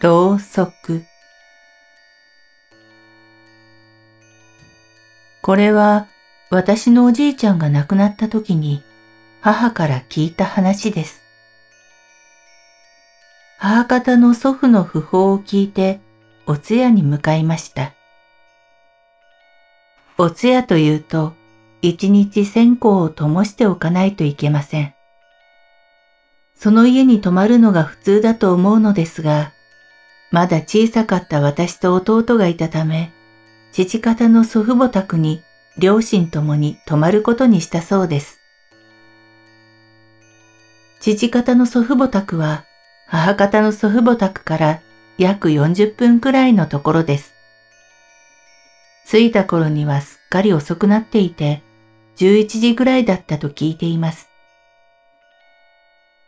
ろうそくこれは私のおじいちゃんが亡くなった時に母から聞いた話です。母方の祖父の訃報を聞いてお通夜に向かいました。お通夜というと一日線香を灯しておかないといけません。その家に泊まるのが普通だと思うのですが、まだ小さかった私と弟がいたため、父方の祖父母宅に両親ともに泊まることにしたそうです。父方の祖父母宅は母方の祖父母宅から約40分くらいのところです。着いた頃にはすっかり遅くなっていて、11時ぐらいだったと聞いています。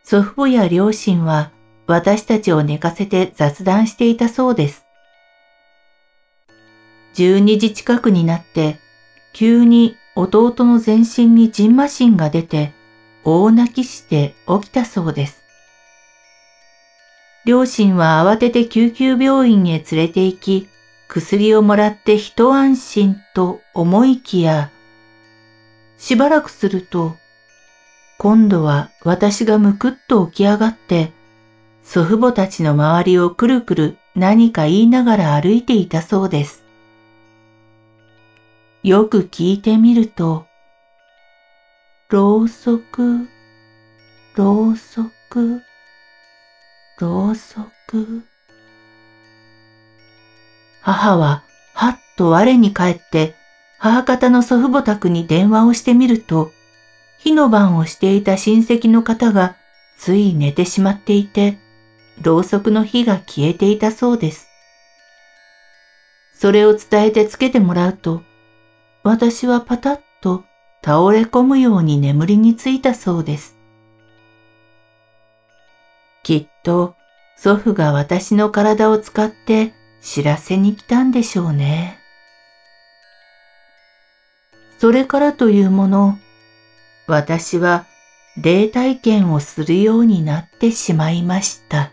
祖父母や両親は私たちを寝かせて雑談していたそうです。12時近くになって、急に弟の全身にジンマシンが出て、大泣きして起きたそうです。両親は慌てて救急病院へ連れて行き、薬をもらって一安心と思いきや、しばらくすると、今度は私がむくっと起き上がって、祖父母たちの周りをくるくる何か言いながら歩いていたそうです。よく聞いてみると、ろうそく、ろうそく、ろうそく。母ははっと我に返って母方の祖父母宅に電話をしてみると、火の番をしていた親戚の方がつい寝てしまっていて、ろうそくの火が消えていたそうです。それを伝えてつけてもらうと、私はパタッと倒れ込むように眠りについたそうです。きっと祖父が私の体を使って知らせに来たんでしょうね。それからというもの、私は霊体験をするようになってしまいました。